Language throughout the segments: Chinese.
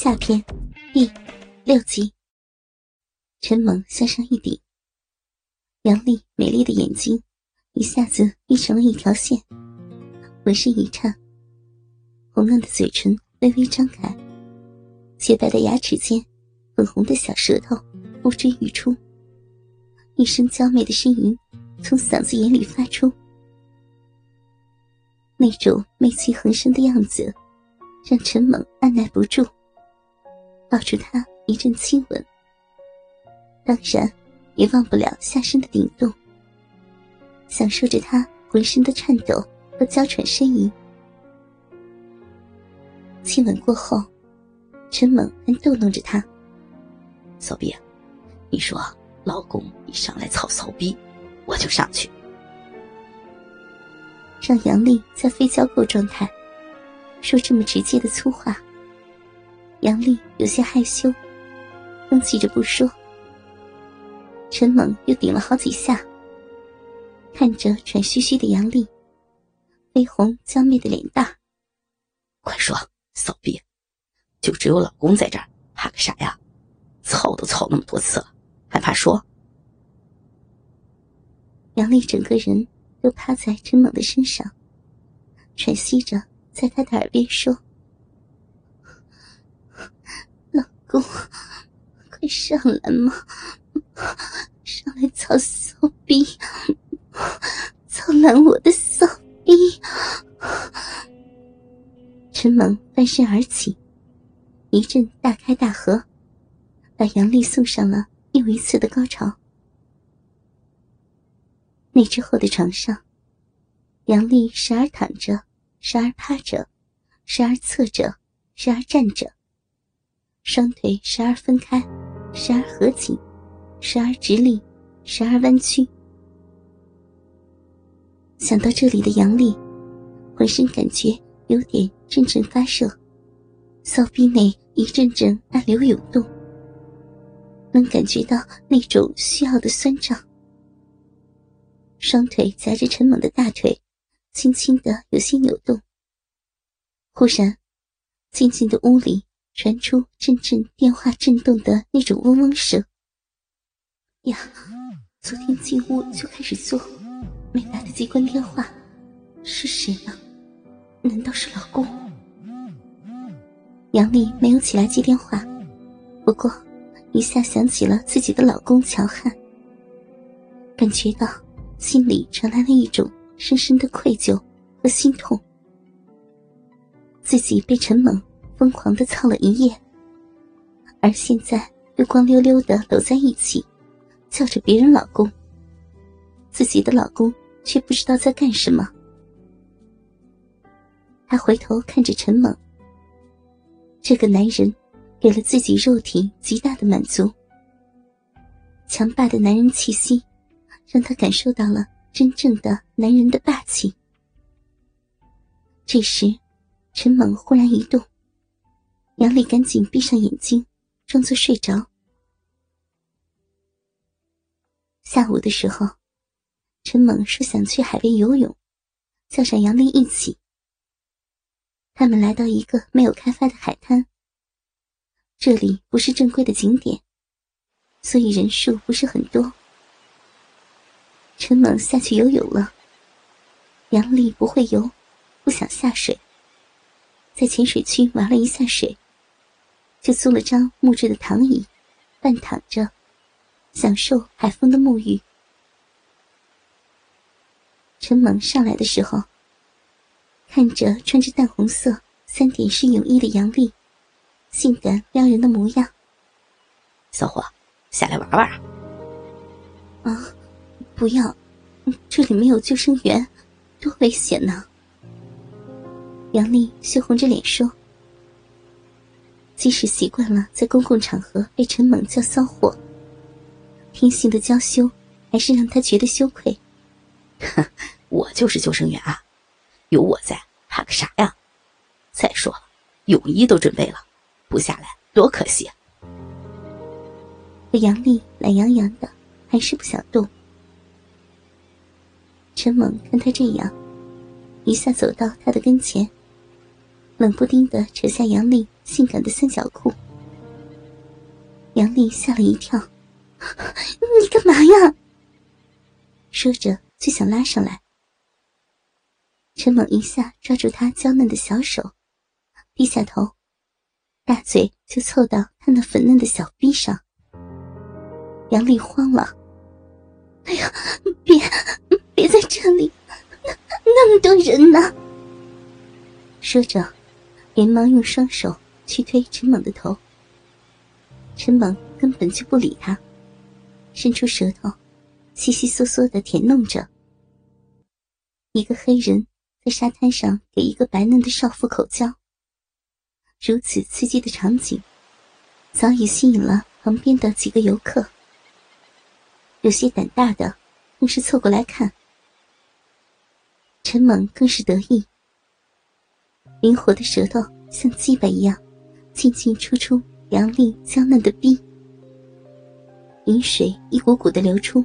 下篇第六集。陈猛向上一顶，杨丽美丽的眼睛一下子眯成了一条线，浑身一颤，红嫩的嘴唇微微张开，洁白的牙齿间，粉红的小舌头呼之欲出，一声娇媚的呻吟从嗓子眼里发出，那种媚气横生的样子，让陈猛按耐不住。抱住他一阵亲吻，当然也忘不了下身的顶动，享受着他浑身的颤抖和娇喘呻吟。亲吻过后，陈猛还逗弄着他：“骚逼，你说老公一上来操骚逼，我就上去。”让杨丽在非交媾状态说这么直接的粗话。杨丽有些害羞，哼气着不说。陈猛又顶了好几下，看着喘吁吁的杨丽，绯红娇媚的脸蛋，快说，骚逼，就只有老公在这儿，怕个啥呀？操都操那么多次了，还怕说？杨丽整个人都趴在陈猛的身上，喘息着，在他的耳边说。公，快上来嘛！上来操骚逼，操烂我的骚逼！陈猛翻身而起，一阵大开大合，把杨丽送上了又一次的高潮。那之后的床上，杨丽时而躺着，时而趴着，时而侧着，时而站着。双腿时而分开，时而合紧，时而直立，时而弯曲。想到这里的杨丽，浑身感觉有点阵阵发热，骚逼内一阵阵暗流涌动，能感觉到那种需要的酸胀。双腿夹着陈猛的大腿，轻轻的有些扭动。忽然，静静的屋里。传出阵阵电话震动的那种嗡嗡声。呀，昨天进屋就开始做，没来得及关电话，是谁呢？难道是老公？杨丽没有起来接电话，不过一下想起了自己的老公乔汉，感觉到心里传来了一种深深的愧疚和心痛，自己被陈猛。疯狂的操了一夜，而现在又光溜溜的搂在一起，叫着别人老公。自己的老公却不知道在干什么。他回头看着陈猛，这个男人给了自己肉体极大的满足，强霸的男人气息，让他感受到了真正的男人的霸气。这时，陈猛忽然一动。杨丽赶紧闭上眼睛，装作睡着。下午的时候，陈猛说想去海边游泳，叫上杨丽一起。他们来到一个没有开发的海滩，这里不是正规的景点，所以人数不是很多。陈猛下去游泳了，杨丽不会游，不想下水，在浅水区玩了一下水。就租了张木质的躺椅，半躺着，享受海风的沐浴。陈猛上来的时候，看着穿着淡红色三点式泳衣的杨丽，性感撩人的模样。小伙，下来玩玩啊！啊，不要，这里没有救生员，多危险呢！杨丽羞红着脸说。即使习惯了在公共场合被陈猛叫骚货，天性的娇羞还是让他觉得羞愧。哼，我就是救生员啊，有我在，怕个啥呀？再说了，泳衣都准备了，不下来多可惜。可杨丽懒洋洋的，还是不想动。陈猛看他这样，一下走到他的跟前，冷不丁的扯下杨丽性感的三角裤，杨丽吓了一跳：“你干嘛呀？”说着就想拉上来。陈猛一下抓住她娇嫩的小手，低下头，大嘴就凑到她那粉嫩的小臂上。杨丽慌了：“哎呀，别别在这里，那那么多人呢！”说着。连忙用双手去推陈猛的头，陈猛根本就不理他，伸出舌头，悉悉嗦嗦的舔弄着。一个黑人在沙滩上给一个白嫩的少妇口交，如此刺激的场景，早已吸引了旁边的几个游客。有些胆大的更是凑过来看，陈猛更是得意。灵活的舌头像鸡巴一样，进进出出杨丽娇嫩的逼，饮水一股股的流出，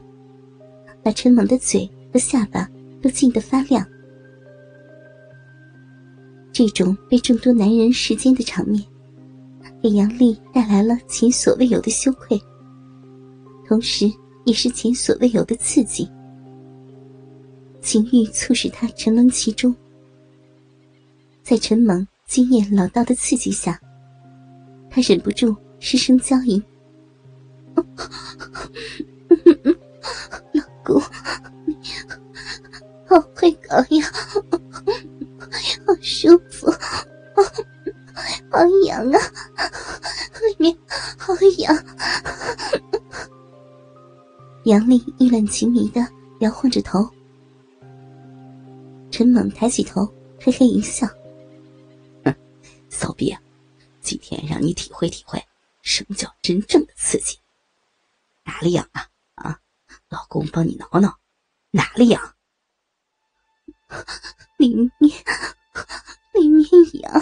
把陈猛的嘴和下巴都浸得发亮。这种被众多男人视奸的场面，给杨丽带来了前所未有的羞愧，同时也是前所未有的刺激，情欲促使她沉沦其中。在陈猛经验老道的刺激下，他忍不住失声娇吟：“老公，你好会搞呀，好舒服，好痒啊，里面好痒。”杨丽意乱情迷的摇晃着头，陈猛抬起头，嘿嘿一笑。骚逼，今天让你体会体会什么叫真正的刺激。哪里痒啊？啊，老公帮你挠挠，哪里痒？里面，里面痒，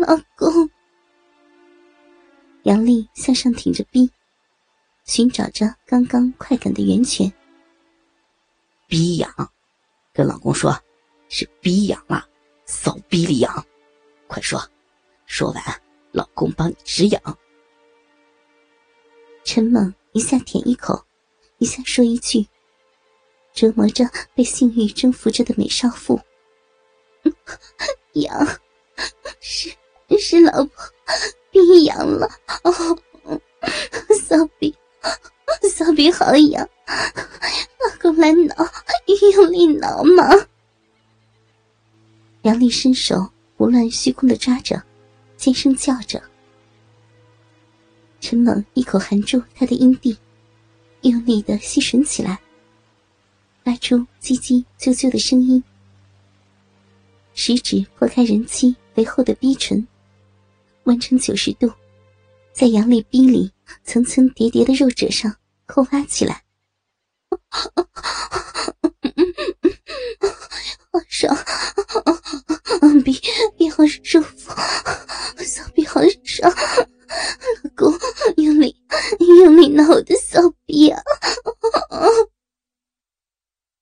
老公。杨丽向上挺着逼，寻找着刚刚快感的源泉。逼痒，跟老公说，是逼痒了，骚逼里痒，快说。说完，老公帮你止痒。陈猛一下舔一口，一下说一句，折磨着被性欲征服着的美少妇。痒，是是老婆逼痒了哦，骚逼，骚逼好痒，老公来挠，用力挠嘛。杨丽伸手胡乱虚空的抓着。尖声叫着，陈猛一口含住他的阴蒂，用力的吸吮起来，发出叽叽啾啾的声音。食指破开人妻肥厚的逼唇，弯成九十度，在杨丽逼里层层叠叠的肉褶上扣挖起来。好爽，逼逼好舒。骚逼好爽，老公用力用力挠我的骚逼啊！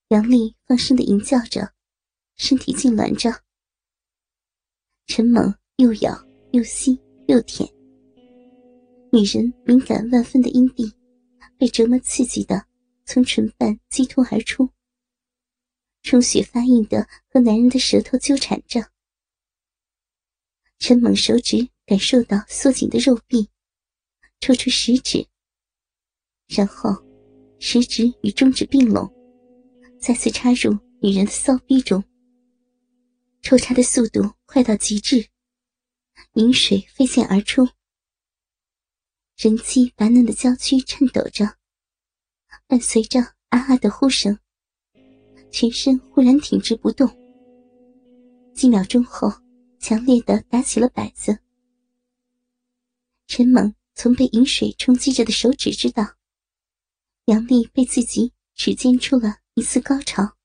杨丽放声的吟叫着，身体痉挛着。陈猛又咬又吸又舔，女人敏感万分的阴蒂被折磨刺激的从唇瓣激突而出，充血发硬的和男人的舌头纠缠着。陈猛手指感受到缩紧的肉壁，抽出食指，然后食指与中指并拢，再次插入女人的骚逼中。抽插的速度快到极致，饮水飞溅而出。人妻白嫩的娇躯颤抖着，伴随着啊啊的呼声，全身忽然挺直不动。几秒钟后。强烈的打起了摆子。陈猛从被饮水冲击着的手指知道，杨丽被自己指尖出了一次高潮。